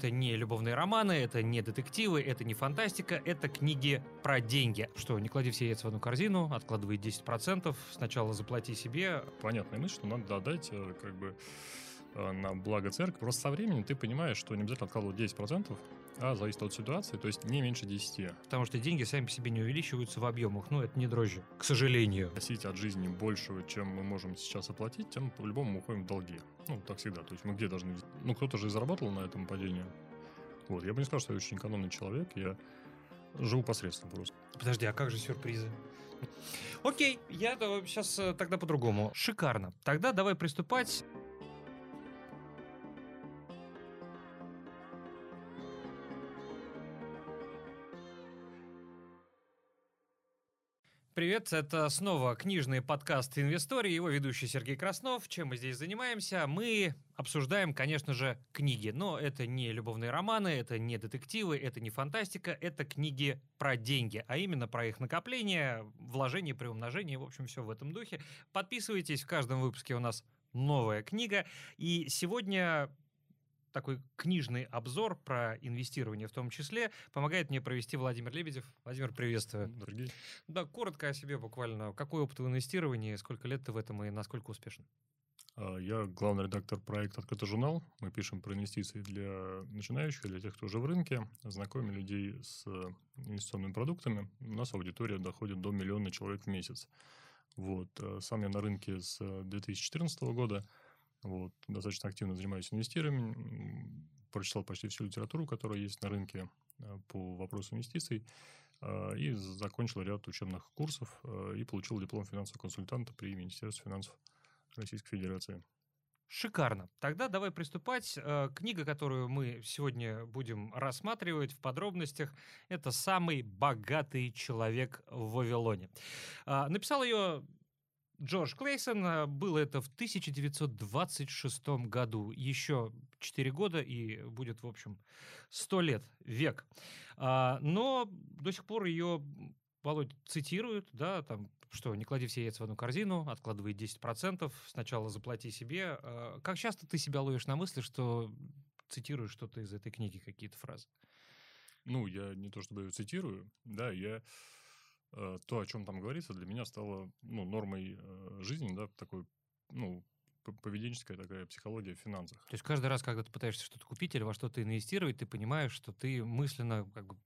Это не любовные романы, это не детективы, это не фантастика, это книги про деньги. Что, не клади все яйца в одну корзину, откладывай 10%, сначала заплати себе. Понятная мысль, что надо отдать э, как бы на благо церкви. Просто со временем ты понимаешь, что не обязательно откладывать 10%, а зависит от ситуации, то есть не меньше 10. Потому что деньги сами по себе не увеличиваются в объемах, ну это не дрожжи, к сожалению. Просить от жизни большего, чем мы можем сейчас оплатить, тем по-любому мы уходим в долги. Ну, так всегда. То есть мы где должны... Ну, кто-то же и заработал на этом падении. Вот. Я бы не сказал, что я очень экономный человек. Я живу посредственно просто. Подожди, а как же сюрпризы? Окей, я сейчас э, тогда по-другому. Шикарно. Тогда давай приступать. Привет, это снова книжный подкаст «Инвестории», его ведущий Сергей Краснов. Чем мы здесь занимаемся? Мы обсуждаем, конечно же, книги, но это не любовные романы, это не детективы, это не фантастика, это книги про деньги, а именно про их накопление, вложение, приумножение, в общем, все в этом духе. Подписывайтесь, в каждом выпуске у нас новая книга, и сегодня такой книжный обзор про инвестирование в том числе помогает мне провести Владимир Лебедев. Владимир, приветствую. Дорогие. Да, коротко о себе буквально. Какой опыт в инвестировании, сколько лет ты в этом и насколько успешен? А, я главный редактор проекта «Открытый журнал». Мы пишем про инвестиции для начинающих, для тех, кто уже в рынке. Знакомим людей с инвестиционными продуктами. У нас аудитория доходит до миллиона человек в месяц. Вот. А, сам я на рынке с 2014 года – вот, достаточно активно занимаюсь инвестированием, прочитал почти всю литературу, которая есть на рынке э, по вопросу инвестиций, э, и закончил ряд учебных курсов э, и получил диплом финансового консультанта при Министерстве финансов Российской Федерации. Шикарно. Тогда давай приступать. Книга, которую мы сегодня будем рассматривать в подробностях, это «Самый богатый человек в Вавилоне». Написал ее Джордж Клейсон. Э, было это в 1926 году. Еще 4 года и будет, в общем, 100 лет, век. А, но до сих пор ее Володь цитируют, да, там, что не клади все яйца в одну корзину, откладывай 10%, сначала заплати себе. А, как часто ты себя ловишь на мысли, что цитируешь что-то из этой книги, какие-то фразы? Ну, я не то чтобы ее цитирую, да, я то, о чем там говорится, для меня стало ну, нормой э, жизни, да, такой, ну, поведенческая такая психология в финансах. То есть каждый раз, когда ты пытаешься что-то купить или во что-то инвестировать, ты понимаешь, что ты мысленно как бы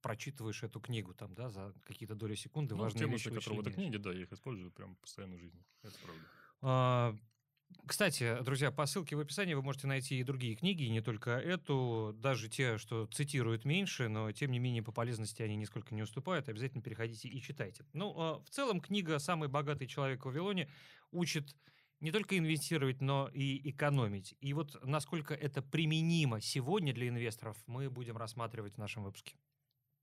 прочитываешь эту книгу там, да, за какие-то доли секунды, ну, важные те мысли, которые в этой книге, да, я их использую прям постоянно в жизни. Это правда. А, кстати, друзья, по ссылке в описании вы можете найти и другие книги, и не только эту, даже те, что цитируют меньше, но тем не менее по полезности они нисколько не уступают. Обязательно переходите и читайте. Ну, а в целом книга «Самый богатый человек в Вавилоне» учит не только инвестировать, но и экономить. И вот насколько это применимо сегодня для инвесторов, мы будем рассматривать в нашем выпуске.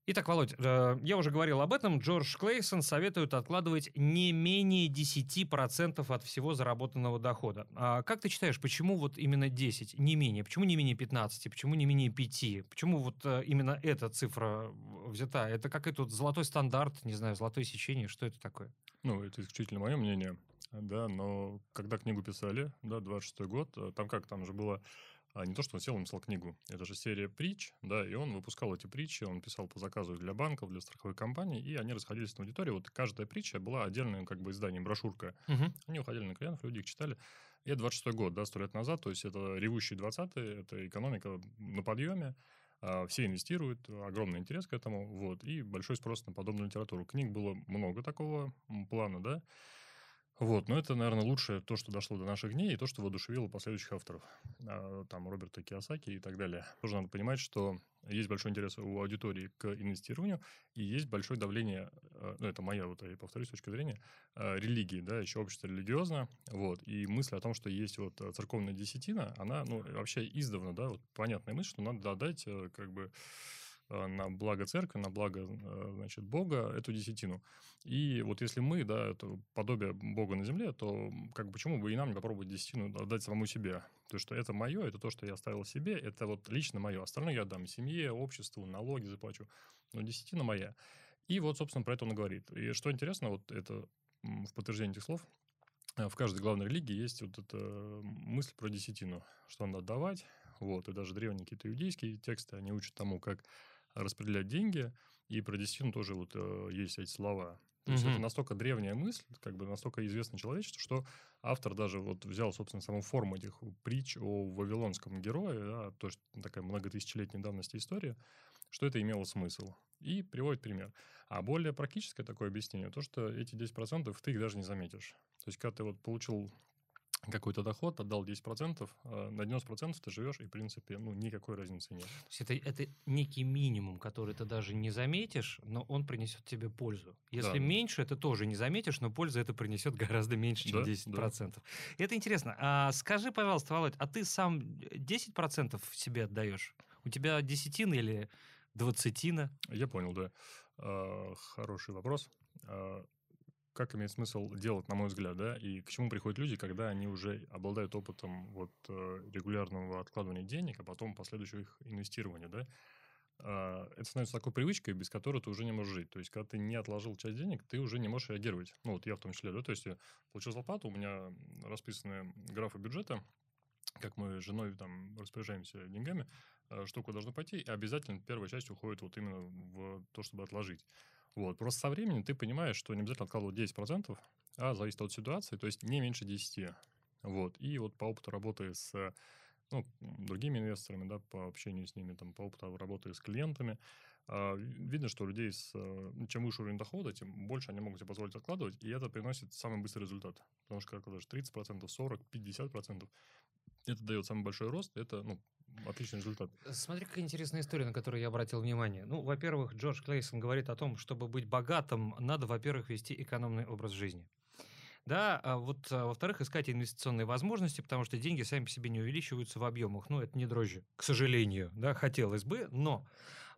Итак, Володь, э, я уже говорил об этом. Джордж Клейсон советует откладывать не менее 10% от всего заработанного дохода. А как ты считаешь, почему вот именно 10, не менее? Почему не менее 15? Почему не менее 5? Почему вот э, именно эта цифра взята? Это как этот золотой стандарт, не знаю, золотое сечение, что это такое? Ну, это исключительно мое мнение, да, но когда книгу писали, да, 26 год, э, там как, там же было а не то, что он сел и написал книгу. Это же серия притч, да, и он выпускал эти притчи, он писал по заказу для банков, для страховой компаний, и они расходились на аудиторию. Вот каждая притча была отдельным как бы изданием, брошюрка. Угу. Они уходили на клиентов, люди их читали. И это 26 год, да, сто лет назад, то есть это ревущие 20-е, это экономика на подъеме, а, все инвестируют, огромный интерес к этому, вот, и большой спрос на подобную литературу. Книг было много такого плана, да, вот, но это, наверное, лучшее то, что дошло до наших дней, и то, что воодушевило последующих авторов. А, там Роберта Киосаки и так далее. Тоже надо понимать, что есть большой интерес у аудитории к инвестированию, и есть большое давление, а, ну, это моя, вот я повторюсь, точка зрения, а, религии, да, еще общество религиозно, вот, и мысль о том, что есть вот церковная десятина, она, ну, вообще издавна, да, вот понятная мысль, что надо отдать, э, как бы, Э, на благо церкви, на благо, э, значит, Бога эту десятину. И вот если мы, да, это подобие Бога на земле, то как почему бы и нам не попробовать десятину отдать самому себе? То, что это мое, это то, что я оставил себе, это вот лично мое. Остальное я отдам семье, обществу, налоги заплачу. Но десятина моя. И вот, собственно, про это он говорит. И что интересно, вот это в подтверждение этих слов, э, в каждой главной религии есть вот эта мысль про десятину, что надо отдавать. Вот, и даже древние какие-то иудейские тексты, они учат тому, как распределять деньги, и про десятину тоже вот э, есть эти слова. То есть Мгм. это настолько древняя мысль, как бы настолько известно человечеству, что автор даже вот взял, собственно, саму форму этих притч о вавилонском герое, да, то есть такая многотысячелетней давности история, что это имело смысл. И приводит пример. А более практическое такое объяснение, то, что эти 10% ты их даже не заметишь. То есть, когда ты вот получил какой-то доход, отдал 10%, а на 90% ты живешь, и, в принципе, ну, никакой разницы нет. То есть это, это некий минимум, который ты даже не заметишь, но он принесет тебе пользу. Если Да. меньше, ты тоже не заметишь, но пользу это принесет гораздо меньше, чем Да, 10%. Это интересно. А скажи, пожалуйста, Володь, а ты сам 10% себе отдаешь? У тебя десятина или двадцатина? Я понял, да. А, Хороший вопрос. Как имеет смысл делать, на мой взгляд, да, и к чему приходят люди, когда они уже обладают опытом вот э, регулярного откладывания денег, а потом последующего их инвестирования, да, А, это становится такой привычкой, без которой ты уже не можешь жить. То есть, когда ты не отложил часть денег, ты уже не можешь реагировать. Ну, вот я в том числе, да, то есть, я получил зарплату, у меня расписаны графы бюджета, как мы с женой там распоряжаемся деньгами, э, что куда должно пойти, и обязательно первая часть уходит вот именно в то, чтобы отложить. Вот. Просто со временем ты понимаешь, что не обязательно откладывать 10%, а зависит от ситуации, то есть не меньше 10%. Вот. И вот по опыту работы с ну, другими инвесторами, да, по общению с ними, там, по опыту работы с клиентами, а, видно, что у людей с, э, чем выше уровень дохода, тем больше они могут себе позволить откладывать, и это приносит самый быстрый результат. Потому что когда откладываешь 30%, 40%, 50%, это дает самый большой рост, это, ну, отличный результат. Смотри, какая интересная история, на которую я обратил внимание. Ну, во-первых, Джордж Клейсон говорит о том, чтобы быть богатым, надо, во-первых, вести экономный образ жизни. Да, а вот, а, во-вторых, искать инвестиционные возможности, потому что деньги сами по себе не увеличиваются в объемах. Ну, это не дрожжи, к сожалению, да, хотелось бы, но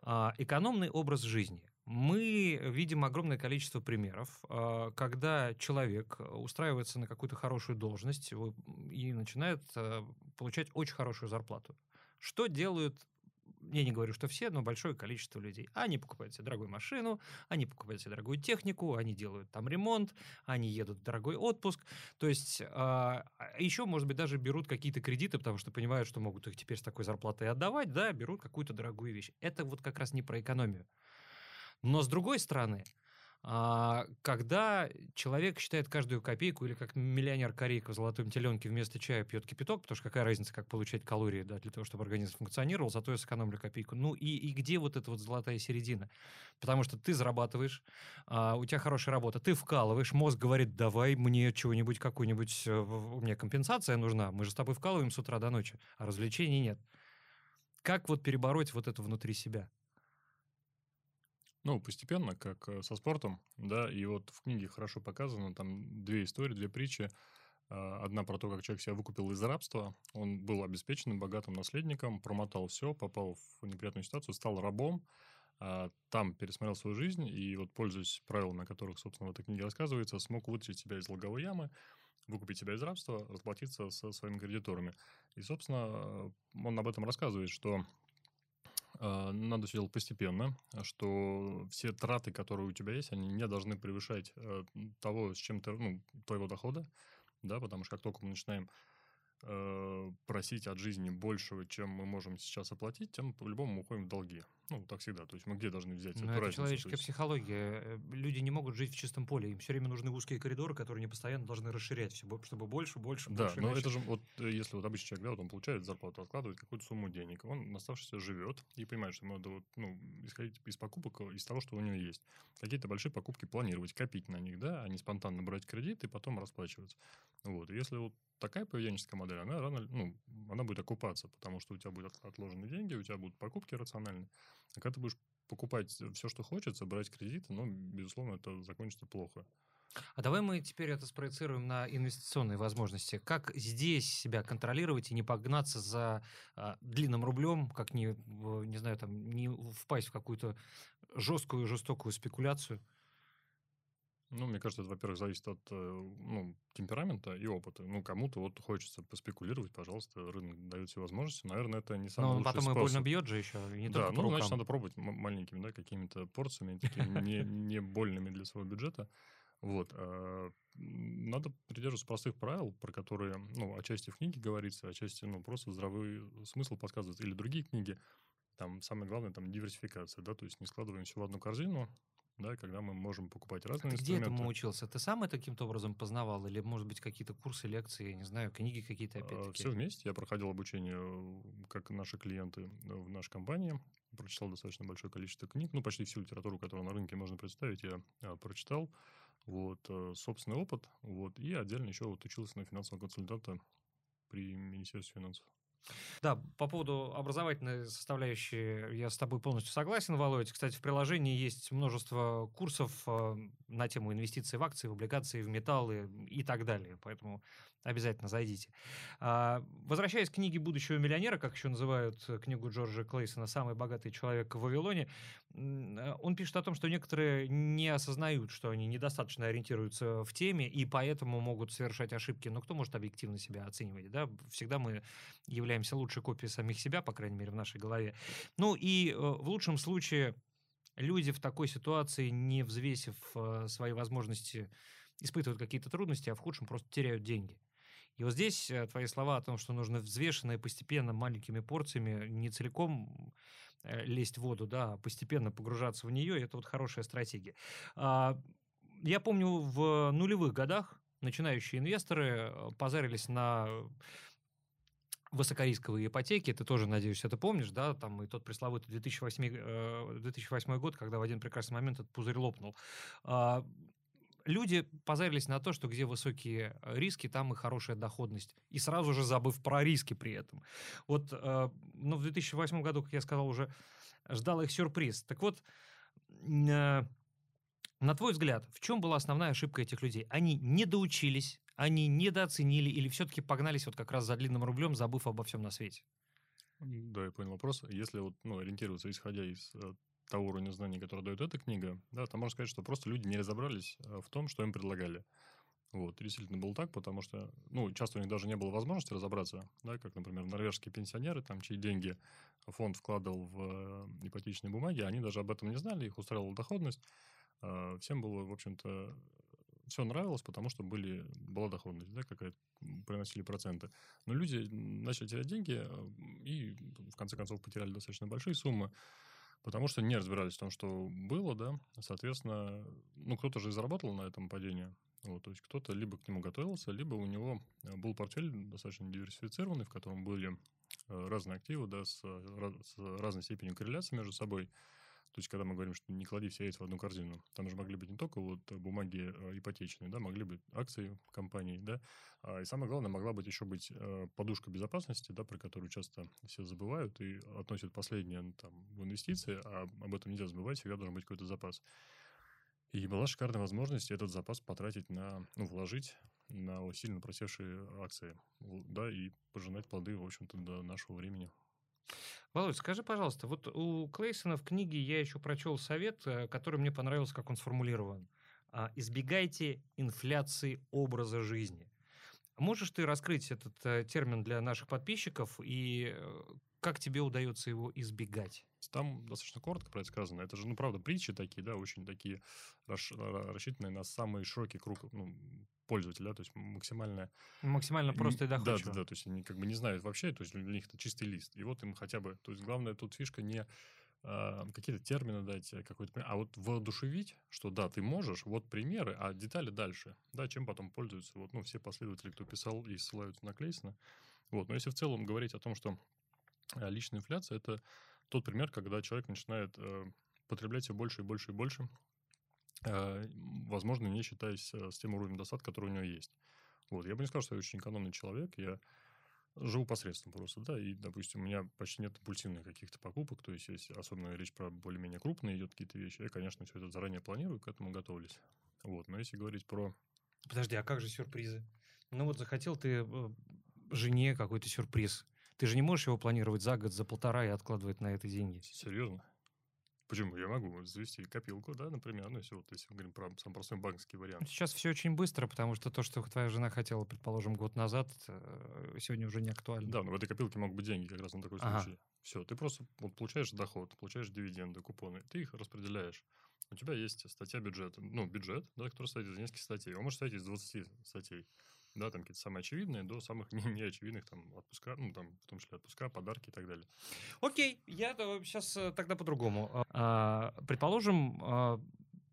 а, экономный образ жизни. Мы видим огромное количество примеров, а, когда человек устраивается на какую-то хорошую должность и начинает а, получать очень хорошую зарплату. Что делают я не говорю, что все, но большое количество людей. Они покупают себе дорогую машину, они покупают себе дорогую технику, они делают там ремонт, они едут в дорогой отпуск. То есть а, еще, может быть, даже берут какие-то кредиты, потому что понимают, что могут их теперь с такой зарплатой отдавать, да, берут какую-то дорогую вещь. Это вот как раз не про экономию. Но с другой стороны, а, когда человек считает каждую копейку, или как миллионер корейка в золотом теленке вместо чая пьет кипяток, потому что какая разница, как получать калории да, для того, чтобы организм функционировал, зато я сэкономлю копейку. Ну и, и где вот эта вот золотая середина? Потому что ты зарабатываешь, а, у тебя хорошая работа, ты вкалываешь, мозг говорит, давай мне чего-нибудь, какую-нибудь, э, в- мне компенсация нужна, мы же с тобой вкалываем с утра до ночи, а развлечений нет. Как вот перебороть вот это внутри себя? Ну, постепенно, как э, со спортом, да, и вот в книге хорошо показано, там две истории, две притчи. А, Одна про то, как человек себя выкупил из рабства. Он был обеспеченным, богатым наследником, промотал все, попал в неприятную ситуацию, стал рабом, а, там пересмотрел свою жизнь и вот, пользуясь правилами, о которых, собственно, в этой книге рассказывается, смог вытащить себя из долговой ямы, выкупить себя из рабства, расплатиться со своими кредиторами. И, собственно, э, он об этом рассказывает, что надо все делать постепенно, что все траты, которые у тебя есть, они не должны превышать э, того, с чем ты, ну, твоего дохода, да, потому что как только мы начинаем э, просить от жизни большего, чем мы можем сейчас оплатить, тем по-любому мы уходим в долги. Ну, так всегда. То есть мы где должны взять Ну, эту это разницу? Человеческая есть- психология. Э, Люди не могут жить в чистом поле. Им все время нужны узкие коридоры, которые они постоянно должны расширять, бо- чтобы больше, больше, Да, больше. но иначе- это же вот э, если вот обычный человек, да, вот он получает зарплату, откладывает какую-то сумму денег, он оставшийся живет и понимает, что ему надо вот, ну, исходить из покупок, э, из того, что у него есть. Какие-то большие покупки планировать, копить на них, да, а не спонтанно брать кредит и потом расплачиваться. Вот. Если вот такая поведенческая модель, она рано, ну, она будет окупаться, потому что у тебя будут от- отложены деньги, у тебя будут покупки рациональные. Когда ты будешь покупать все, что хочется, брать кредиты, ну, безусловно, это закончится плохо. А давай мы теперь это спроецируем на инвестиционные возможности. Как здесь себя контролировать и не погнаться за а, длинным рублем, как не, не знаю, там, не впасть в какую-то жесткую, жестокую спекуляцию? Ну, мне кажется, это, во-первых, зависит от э, ну, темперамента и опыта. Ну, кому-то вот хочется поспекулировать, пожалуйста, рынок дает все возможности. Наверное, это не самый Но он лучший потом и способ. больно бьет же еще, и не да, только по ну, рукам. значит, надо пробовать маленькими, да, какими-то порциями, такими не, не больными для своего бюджета. Вот. А, надо придерживаться простых правил, про которые, ну, отчасти в книге говорится, отчасти, ну, просто здравый смысл подсказывает. Или другие книги, там самое главное, там, диверсификация, да, то есть не складываем все в одну корзину, да, когда мы можем покупать разные Ты где инструменты. этому учился? Ты сам это каким-то образом познавал? Или, может быть, какие-то курсы, лекции, я не знаю, книги какие-то А, опять-таки? Все вместе. Я проходил обучение, э, как наши клиенты э, в нашей компании. Прочитал достаточно большое количество книг. Ну, почти всю литературу, которую на рынке можно представить, я а, прочитал. Вот, э, собственный опыт. Вот, и отдельно еще вот учился на финансового консультанта при Министерстве финансов. Да, по поводу образовательной составляющей я с тобой полностью согласен, Володь. Кстати, в приложении есть множество курсов э, на тему инвестиций в акции, в облигации, в металлы и так далее. Поэтому обязательно зайдите. А, Возвращаясь к книге будущего миллионера, как еще называют э, книгу Джорджа Клейсона «Самый богатый человек в Вавилоне», э, он пишет о том, что некоторые не осознают, что они недостаточно ориентируются в теме и поэтому могут совершать ошибки. Но кто может объективно себя оценивать? Да? Всегда мы являемся лучшей копией самих себя, по крайней мере, в нашей голове. Ну и э, в лучшем случае люди в такой ситуации, не взвесив свои возможности, испытывают какие-то трудности, а в худшем просто теряют деньги. И вот здесь э, твои слова о том, что нужно взвешенно и постепенно, маленькими порциями, не целиком э, лезть в воду, да, а постепенно погружаться в нее, это вот хорошая стратегия. А, Я помню, в нулевых годах начинающие инвесторы э, позарились на высокорисковые ипотеки, ты тоже, надеюсь, это помнишь, да, там и тот пресловутый 2008, э, 2008 год, когда в один прекрасный момент этот пузырь лопнул. Люди позарились на то, что где высокие риски, там и хорошая доходность. И сразу же забыв про риски при этом. Вот, э, ну, в 2008 году, как я сказал, уже ждал их сюрприз. Так вот, э, на твой взгляд, в чем была основная ошибка этих людей? Они не доучились, они недооценили или все-таки погнались вот как раз за длинным рублем, забыв обо всем на свете? Да, я понял вопрос. Если вот, ну, ориентироваться, исходя из э, того уровня знаний, который дает эта книга, да, то можно сказать, что просто люди не разобрались э, в том, что им предлагали. Вот, и действительно было так, потому что, ну, часто у них даже не было возможности разобраться, да, как, например, норвежские пенсионеры, там, чьи деньги фонд вкладывал в э, ипотечные бумаги, они даже об этом не знали, их устраивала доходность. А, Всем было, в общем-то, все нравилось, потому что были, была доходность, да, какая-то, м, приносили проценты. Но люди начали терять деньги э, и, в конце концов, потеряли достаточно большие суммы, потому что не разбирались в том, что было, да, соответственно, ну, кто-то же и заработал на этом падении, вот, то есть кто-то либо к нему готовился, либо у него э, был портфель достаточно диверсифицированный, в котором были э, разные активы, да, с, э, с разной степенью корреляции между собой. То есть, когда мы говорим, что не клади все яйца в одну корзину, там же могли быть не только вот э, бумаги э, ипотечные, да, могли быть акции компаний, да, а, и самое главное, могла быть еще быть э, подушка безопасности, да, про которую часто все забывают и относят последнее ну, там, в инвестиции, а об этом нельзя забывать, всегда должен быть какой-то запас. И была шикарная возможность этот запас потратить на, ну, вложить на сильно просевшие акции, да, и пожинать плоды, в общем-то, до нашего времени. Володь, скажи, пожалуйста, вот у Клейсона в книге я еще прочел совет, э, который мне понравился, как он сформулирован. А, Избегайте инфляции образа жизни. Можешь ты раскрыть этот э, термин для наших подписчиков и э, как тебе удается его избегать? Там достаточно коротко про это сказано. Это же, ну, правда, притчи такие, да, очень такие расш- ра- рассчитанные на самый широкий круг ну, пользователя, да, то есть максимальная Максимально просто и М, Да, доходчиво. да, да, то есть они как бы не знают вообще, то есть для них это чистый лист. И вот им хотя бы, то есть главное тут фишка не а, какие-то термины дать, а какой-то, пример, а вот воодушевить, что да, ты можешь, вот примеры, а детали дальше, да, чем потом пользуются вот, ну, все последователи, кто писал и ссылаются на Клейсона. Вот, но если в целом говорить о том, что а, личная инфляция – это тот пример, когда человек начинает э, потреблять все больше и больше и больше, э, возможно, не считаясь э, с тем уровнем достатка, который у него есть. Вот, я бы не сказал, что я очень экономный человек, я живу посредством просто, да, и, допустим, у меня почти нет импульсивных каких-то покупок, то есть, если особенно речь про более-менее крупные идет какие-то вещи, я, конечно, все это заранее планирую, к этому готовлюсь. Вот, но если говорить про... Подожди, а как же сюрпризы? Ну вот захотел ты э, жене какой-то сюрприз. Ты же не можешь его планировать за год, за полтора и откладывать на это деньги. Серьезно? Почему? Я могу завести копилку, да, например, ну, если вот если мы говорим про самый простой банковский вариант. Сейчас все очень быстро, потому что то, что твоя жена хотела, предположим, год назад, э, сегодня уже не актуально. Да, но в этой копилке могут быть деньги как раз на такой ага. случай. Все, ты просто вот получаешь доход, получаешь дивиденды, купоны, ты их распределяешь. У тебя есть статья бюджета, ну, бюджет, да, который состоит из нескольких статей. Он может состоять из 20 статей да, там какие-то самые очевидные, до самых не, неочевидных, там, отпуска, ну, там, в том числе отпуска, подарки и так далее. Окей, я сейчас э, тогда по-другому. А, предположим, а,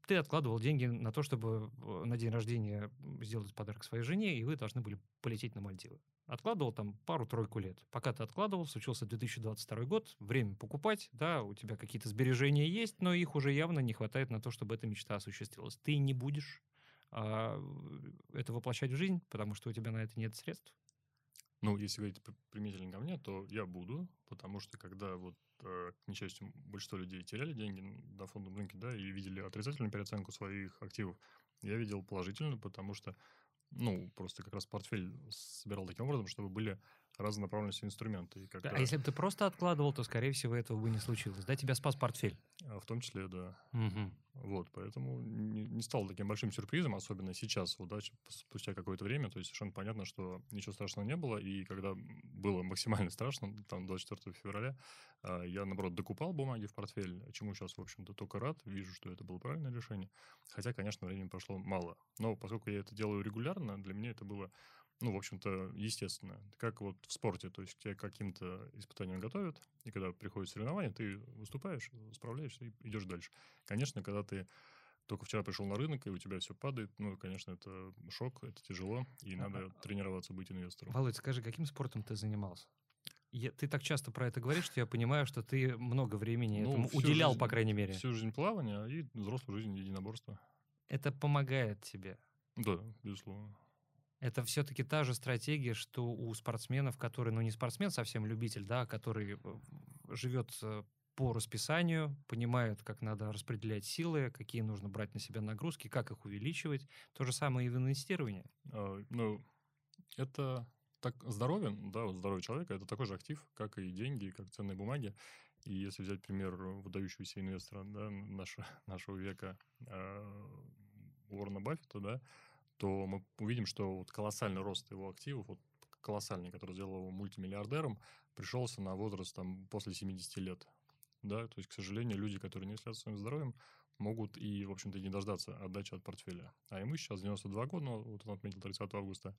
ты откладывал деньги на то, чтобы э, на день рождения сделать подарок своей жене, и вы должны были полететь на Мальдивы. Откладывал там пару-тройку лет. Пока ты откладывал, случился 2022 год, время покупать, да, у тебя какие-то сбережения есть, но их уже явно не хватает на то, чтобы эта мечта осуществилась. Ты не будешь а, это воплощать в жизнь, потому что у тебя на это нет средств? Ну, если говорить применительно ко мне, то я буду, потому что когда вот, э, к несчастью, большинство людей теряли деньги на фондовом рынке, да, и видели отрицательную переоценку своих активов, я видел положительную, потому что, ну, просто как раз портфель собирал таким образом, чтобы были разнонаправленности инструменты. И когда... А если бы ты просто откладывал, то, скорее всего, этого бы не случилось. Да, тебя спас портфель. А, в том числе, да. Угу. Вот, поэтому не, не стало таким большим сюрпризом, особенно сейчас, вот, да, спустя какое-то время, то есть совершенно понятно, что ничего страшного не было, и когда было максимально страшно, там, 24 февраля, а, я, наоборот, докупал бумаги в портфель, чему сейчас, в общем-то, только рад, вижу, что это было правильное решение, хотя, конечно, времени прошло мало, но поскольку я это делаю регулярно, для меня это было ну, в общем-то, естественно. Как вот в спорте, то есть тебя каким-то испытанием готовят, и когда приходит соревнование, ты выступаешь, справляешься и идешь дальше. Конечно, когда ты только вчера пришел на рынок, и у тебя все падает, ну, конечно, это шок, это тяжело, и надо а, а, тренироваться, быть инвестором. Володь, скажи, каким спортом ты занимался? Я, ты так часто про это говоришь, что я понимаю, что ты много времени ну, этому уделял, жизнь, по крайней мере. Всю жизнь плавания и взрослую жизнь единоборства. Это помогает тебе? Да, безусловно. Это все-таки та же стратегия, что у спортсменов, которые, ну не спортсмен, совсем любитель, да, который э, живет э, по расписанию, понимает, как надо распределять силы, какие нужно брать на себя нагрузки, как их увеличивать. То же самое и в инвестировании. А, ну, это так здоровье, да, здоровье человека, это такой же актив, как и деньги, как ценные бумаги. И если взять пример выдающегося инвестора да, нашего, нашего века э, Уоррена Баффета, да, то мы увидим, что вот колоссальный рост его активов, вот колоссальный, который сделал его мультимиллиардером, пришелся на возраст там, после 70 лет. Да? То есть, к сожалению, люди, которые не следят своим здоровьем, могут и, в общем-то, не дождаться отдачи от портфеля. А ему сейчас 92 года, ну, вот он отметил 30 августа,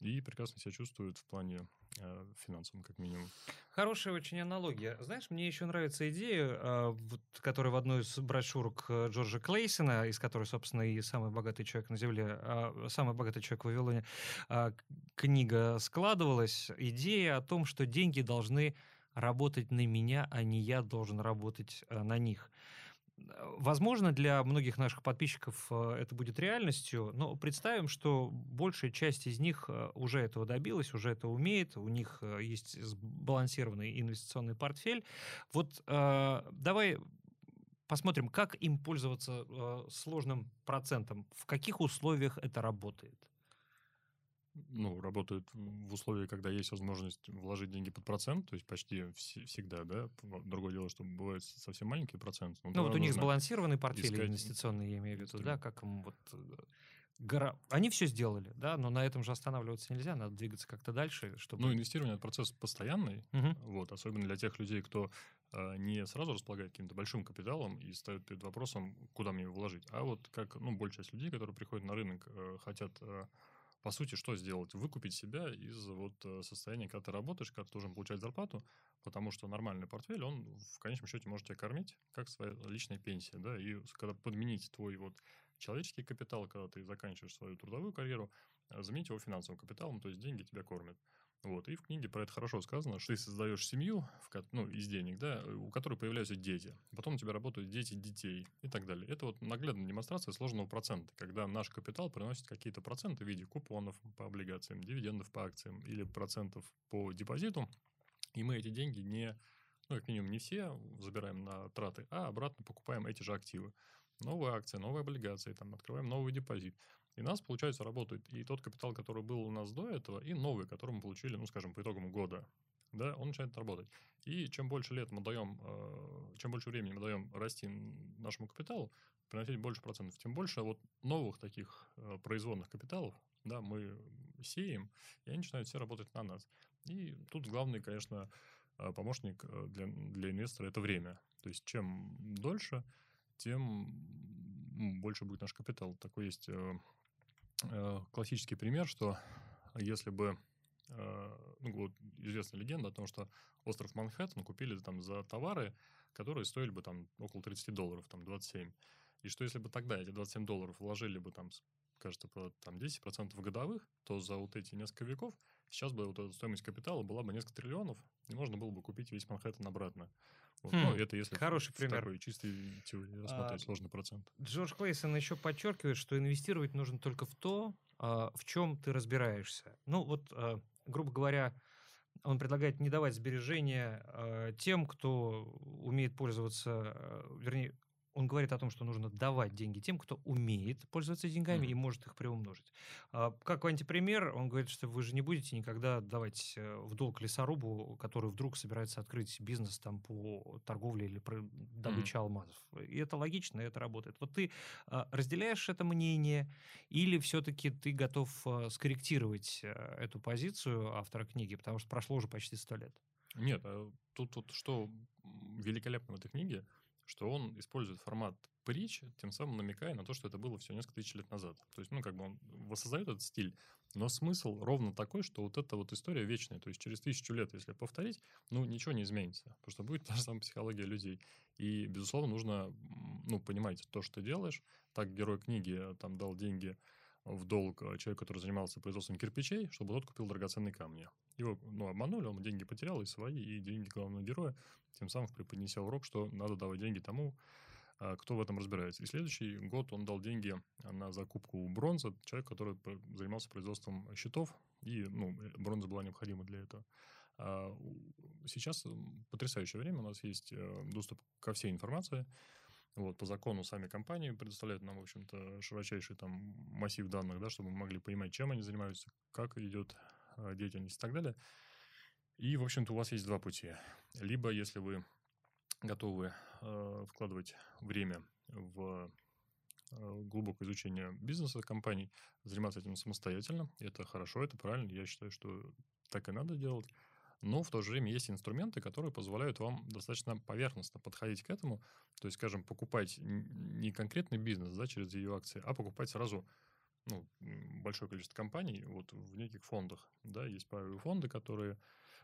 и прекрасно себя чувствует в плане э, финансовом, как минимум. Хорошая очень аналогия. Знаешь, мне еще нравится идея, э, вот, которая в одной из брошюрок э, Джорджа Клейсона, из которой, собственно, и «Самый богатый человек на Земле», э, «Самый богатый человек в Вавилоне» э, книга складывалась, идея о том, что деньги должны работать на меня, а не я должен работать э, на них. Возможно, для многих наших подписчиков э, это будет реальностью, но представим, что большая часть из них э, уже этого добилась, уже это умеет, у них э, есть сбалансированный инвестиционный портфель. Вот давай посмотрим, как им пользоваться сложным процентом, в каких условиях это работает ну, работают в условиях, когда есть возможность вложить деньги под процент, то есть почти вс- всегда, да. Другое дело, что бывает совсем маленький процент. Ну, вот у них сбалансированный портфель инвестиционный, я имею в виду, да, как им вот э, гора... Они все сделали, да, но на этом же останавливаться нельзя, надо двигаться как-то дальше, чтобы... Ну, инвестирование – это процесс постоянный, угу. вот, особенно для тех людей, кто э, не сразу располагает каким-то большим капиталом и ставит перед вопросом, куда мне его вложить, а вот как, ну, большая часть людей, которые приходят на рынок, э, хотят э, по сути, что сделать? Выкупить себя из вот э, состояния, когда ты работаешь, когда ты должен получать зарплату, потому что нормальный портфель, он в конечном счете может тебя кормить, как своя личная пенсия, да, и когда подменить твой вот человеческий капитал, когда ты заканчиваешь свою трудовую карьеру, э, заменить его финансовым капиталом, то есть деньги тебя кормят. Вот. И в книге про это хорошо сказано, что ты создаешь семью ну, из денег, да, у которой появляются дети. Потом у тебя работают дети детей и так далее. Это вот наглядная демонстрация сложного процента, когда наш капитал приносит какие-то проценты в виде купонов по облигациям, дивидендов по акциям или процентов по депозиту. И мы эти деньги не, ну, как минимум, не все забираем на траты, а обратно покупаем эти же активы. Новые акции, новые облигации, там, открываем новый депозит. И нас, получается, работает и тот капитал, который был у нас до этого, и новый, который мы получили, ну, скажем, по итогам года. Да, он начинает работать. И чем больше лет мы даем э, чем больше времени мы даем расти нашему капиталу, приносить больше процентов, тем больше вот новых таких э, производных капиталов да, мы сеем, и они начинают все работать на нас. И тут главный, конечно, э, помощник для, для инвестора – это время. То есть чем дольше, тем больше будет наш капитал. Такой есть классический пример, что если бы ну, вот известная легенда о том, что остров Манхэттен купили там за товары, которые стоили бы там около 30 долларов, там 27. И что если бы тогда эти 27 долларов вложили бы там, кажется, по там, 10% годовых, то за вот эти несколько веков сейчас бы вот эта стоимость капитала была бы несколько триллионов, и можно было бы купить весь Манхэттен обратно. Вот, хм, ну, это если хороший в, пример. такой чистой теории рассматривать а, сложный процент. Джордж Клейсон еще подчеркивает, что инвестировать нужно только в то, а, в чем ты разбираешься. Ну вот, а, грубо говоря, он предлагает не давать сбережения э, тем, кто умеет пользоваться, э, вернее, он говорит о том, что нужно давать деньги тем, кто умеет пользоваться деньгами mm-hmm. и может их приумножить. А, как антипример, он говорит, что вы же не будете никогда давать э, в долг лесорубу, который вдруг собирается открыть бизнес там по торговле или добыче mm-hmm. алмазов. И это логично, и это работает. Вот ты а, разделяешь это мнение или все-таки ты готов а, скорректировать э, эту позицию автора книги, потому что прошло уже почти сто лет? Нет, тут, тут что великолепно в этой книге – что он использует формат притч, тем самым намекая на то, что это было все несколько тысяч лет назад. То есть, ну, как бы он воссоздает этот стиль, но смысл ровно такой, что вот эта вот история вечная. То есть, через тысячу лет, если повторить, ну, ничего не изменится, потому что будет та же самая психология людей. И, безусловно, нужно, ну, понимать то, что ты делаешь. Так герой книги э, там дал деньги в долг э, человеку, который занимался производством кирпичей, чтобы тот купил драгоценные камни. Его ну, обманули, он деньги потерял, и свои, и деньги главного героя, тем самым преподнеся урок, что надо давать деньги тому, а, кто в этом разбирается. И следующий год он дал деньги на закупку бронзы, человек, который занимался производством щитов, и ну, э, бронза была необходима для этого. А сейчас потрясающее время, у нас есть э, доступ ко всей информации, вот, по закону сами компании предоставляют нам, в общем-то, широчайший там массив данных, да, чтобы мы могли понимать, чем они занимаются, как идет э, деятельность и так далее. И, в общем-то, у вас есть два пути. Либо, если вы готовы э, вкладывать время в э, глубокое изучение бизнеса компаний, заниматься этим самостоятельно. Это хорошо, это правильно. Я считаю, что так и надо делать. Но в то же время есть инструменты, которые позволяют вам достаточно поверхностно подходить к этому. То есть, скажем, покупать не конкретный бизнес да, через ее акции, а покупать сразу ну, большое количество компаний вот в неких фондах. Да, есть паевые фонды, которые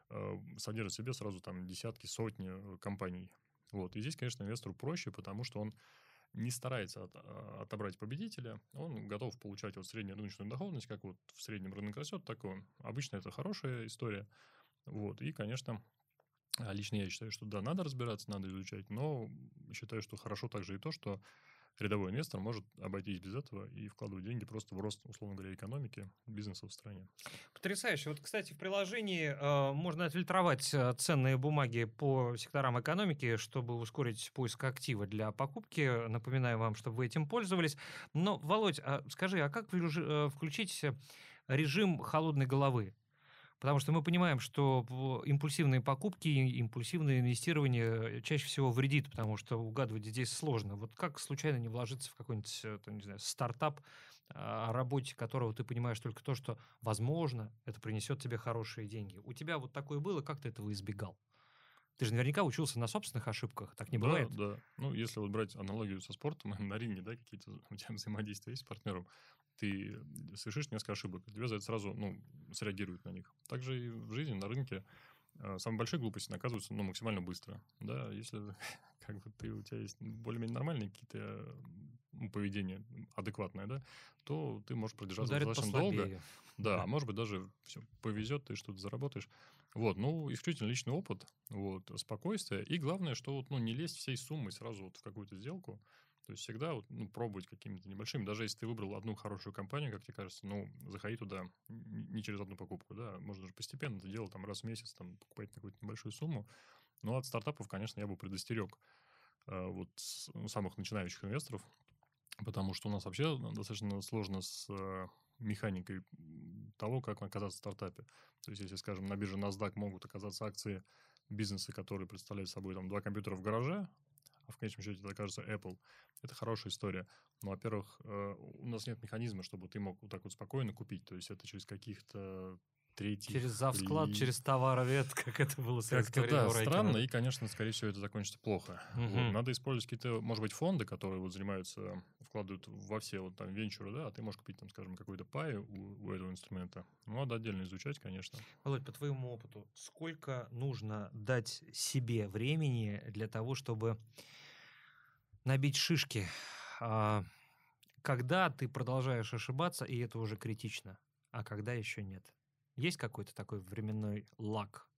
э, содержат в себе сразу там десятки, сотни э, компаний. Вот. И здесь, конечно, инвестору проще, потому что он не старается от, а, отобрать победителя, он готов получать вот среднюю рыночную доходность, как вот в среднем рынок растет, так он. Обычно это хорошая история. Вот. И, конечно, а, лично я считаю, что да, надо разбираться, надо изучать, но считаю, что хорошо также и то, что рядовой инвестор может обойтись без этого и вкладывать деньги просто в рост, условно говоря, экономики, бизнеса в стране. Потрясающе. Вот, кстати, в приложении э, можно отфильтровать э, ценные бумаги по секторам экономики, чтобы ускорить поиск актива для покупки. Напоминаю вам, чтобы вы этим пользовались. Но, Володь, а скажи, а как включить режим холодной головы? Потому что мы понимаем, что импульсивные покупки, импульсивное инвестирование э, чаще всего вредит, потому что угадывать здесь сложно. Вот как случайно не вложиться в какой-нибудь, э, не знаю, стартап, а, о работе которого ты понимаешь только то, что, возможно, это принесет тебе хорошие деньги. У тебя вот такое было, как ты этого избегал? Ты же наверняка учился на собственных ошибках, так не да, бывает? Да, Ну, если вот брать аналогию со спортом, на ринге, да, какие-то у тебя взаимодействия есть с партнером, ты совершишь несколько ошибок, тебе за это сразу, ну, среагируют на них. Также и в жизни, на рынке, а, самые большие глупости наказываются, ну, максимально быстро, да, если как бы ты, у тебя есть более-менее нормальные какие-то ну, поведение адекватное, да, то ты можешь продержаться Ударит достаточно послабее. долго. Да, да, а может быть, даже все повезет, ты что-то заработаешь. Вот, ну, исключительно личный опыт, вот, спокойствие. И главное, что вот, ну, не лезть всей суммой сразу вот в какую-то сделку. То есть всегда вот, ну, пробовать какими-то небольшими. Даже если ты выбрал одну хорошую компанию, как тебе кажется, ну, заходи туда не через одну покупку, да, можно же постепенно это делать там раз в месяц, там, покупать какую-то небольшую сумму. Но от стартапов, конечно, я бы предостерег э, вот ну, самых начинающих инвесторов, потому что у нас вообще достаточно сложно с э, механикой того, как оказаться в стартапе. То есть, если, скажем, на бирже NASDAQ могут оказаться акции бизнесы, которые представляют собой там два компьютера в гараже, а в конечном счете это окажется Apple, это хорошая история. Но, во-первых, э, у нас нет механизма, чтобы ты мог вот так вот спокойно купить. То есть это через каких-то третьих... Через завсклад, ли- через товаровед, как это было в советское Как-то да, Райкина. странно, и, конечно, скорее всего, это закончится плохо. Вот. Мгм. Надо использовать какие-то, может быть, фонды, которые вот занимаются, вкладывают во все вот там венчуры, да, а ты можешь купить там, скажем, какой-то пай у, у этого инструмента. Ну, надо отдельно изучать, конечно. Володь, по твоему опыту, сколько нужно дать себе времени для того, чтобы набить шишки, а, когда ты продолжаешь ошибаться, и это уже критично, а когда еще нет? Есть какой-то такой временной лак?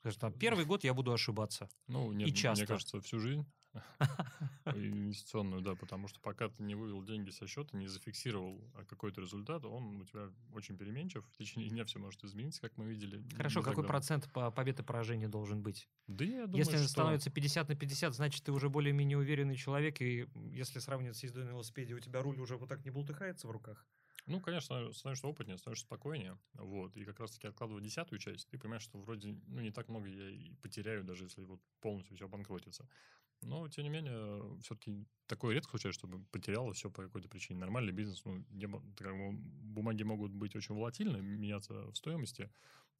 Скажем, там, первый год я буду ошибаться. Ну, нет, часто. мне кажется, всю жизнь инвестиционную, да, потому что пока ты не вывел деньги со счета, не зафиксировал а, какой-то результат, он у тебя очень переменчив. В течение дня все может измениться, как мы видели. Хорошо, какой процент по побед и поражений должен быть? Да я думаю, если что... становится 50 на 50, значит, ты уже более-менее уверенный человек, и если сравнивать с ездой на велосипеде, у тебя руль уже вот так не болтыхается в руках. Ну, конечно, становишься опытнее, становишься спокойнее. Вот. И как раз-таки откладывая десятую часть, ты понимаешь, что вроде ну, не так много я и потеряю, даже если вот полностью все обанкротится. Но, тем не менее, все-таки такое редко случается, чтобы потеряло все по какой-то причине. Нормальный бизнес, ну, как бы бумаги могут быть очень волатильны, меняться в стоимости,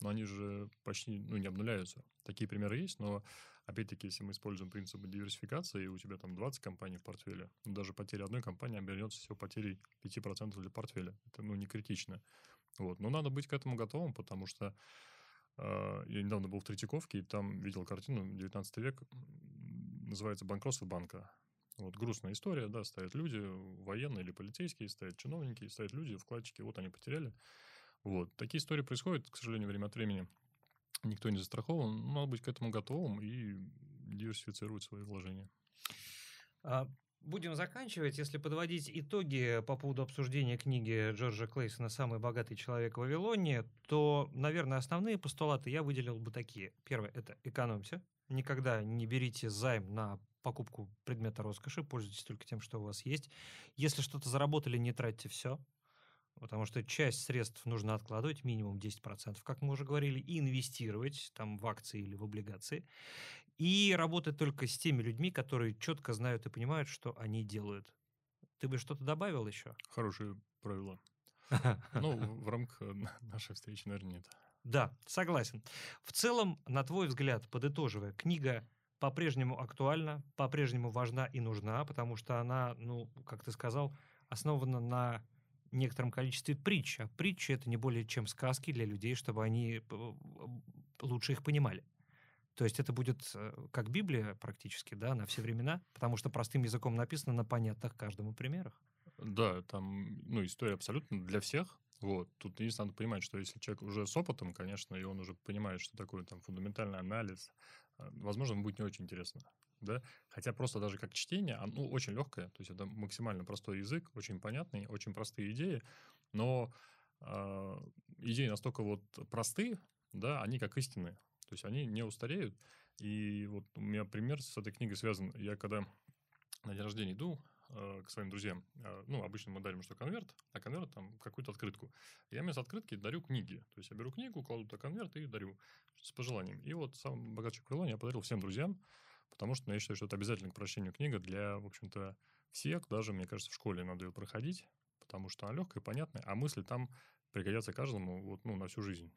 но они же почти ну, не обнуляются. Такие примеры есть, но опять-таки, если мы используем принцип диверсификации, и у тебя там 20 компаний в портфеле, ну, даже потеря одной компании обернется всего потерей 5% для портфеля. Это, ну, не критично. Вот. Но надо быть к этому готовым, потому что э, я недавно был в Третьяковке, и там видел картину, 19 век, называется «Банкротство банка». Вот грустная история, да, стоят люди, военные или полицейские, стоят чиновники, стоят люди, вкладчики, вот они потеряли. Вот. Такие истории происходят, к сожалению, время от времени. Никто не застрахован. Надо быть к этому готовым и диверсифицировать свои вложения. А, Будем заканчивать. Если подводить итоги по поводу обсуждения книги Джорджа Клейсона «Самый богатый человек в Вавилоне», то, наверное, основные постулаты я выделил бы такие. Первое – это экономьте. Никогда не берите займ на покупку предмета роскоши, пользуйтесь только тем, что у вас есть. Если что-то заработали, не тратьте все, потому что часть средств нужно откладывать, минимум 10%, как мы уже говорили, и инвестировать там в акции или в облигации. И работать только с теми людьми, которые четко знают и понимают, что они делают. Ты бы что-то добавил еще? Хорошие правила. Ну, в рамках нашей встречи, наверное, нет. Да, согласен. В целом, на твой взгляд, подытоживая, книга по-прежнему актуальна, по-прежнему важна и нужна, потому что она, ну, как ты сказал, основана на некотором количестве притч. А притчи это не более чем сказки для людей, чтобы они э, лучше их понимали. То есть это будет э, как Библия практически, да, на все времена, потому что простым языком написано на понятных каждому примерах. Да, там, ну, история абсолютно для всех. Вот. Тут единственное, надо понимать, что если человек уже с опытом, конечно, и он уже понимает, что такое там фундаментальный анализ, э, возможно, ему будет не очень интересно. Да? Хотя просто даже как чтение, оно ну, очень легкое, то есть это максимально простой язык, очень понятный, очень простые идеи, но э, идеи настолько вот простые, да, они как истины, то есть они не устареют. И вот у меня пример с этой книгой связан. Я когда на день рождения иду э, к своим друзьям, э, ну, обычно мы дарим что конверт, а конверт там какую-то открытку. Я вместо открытки дарю книги. То есть я беру книгу, кладу туда конверт и дарю с пожеланием. И вот сам богатый Крылон я подарил всем друзьям, потому что ну, я считаю, что это обязательно к прочтению книга для, в общем-то, всех. Даже, мне кажется, в школе надо ее проходить, потому что она легкая, понятная, а мысли там пригодятся каждому вот, ну, на всю жизнь.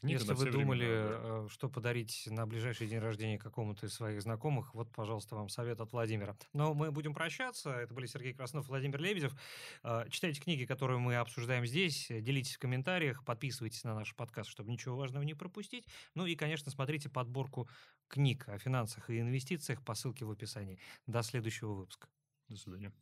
Книга Если вы думали, времена, э, что подарить на ближайший день рождения какому-то из своих знакомых, вот, пожалуйста, вам совет от Владимира. Но мы будем прощаться. Это были Сергей Краснов, Владимир Лебедев. Э, Читайте книги, которые мы обсуждаем здесь, делитесь в комментариях, подписывайтесь на наш подкаст, чтобы ничего важного не пропустить. Ну и, конечно, смотрите подборку книг о финансах и инвестициях по ссылке в описании. До следующего выпуска. До свидания.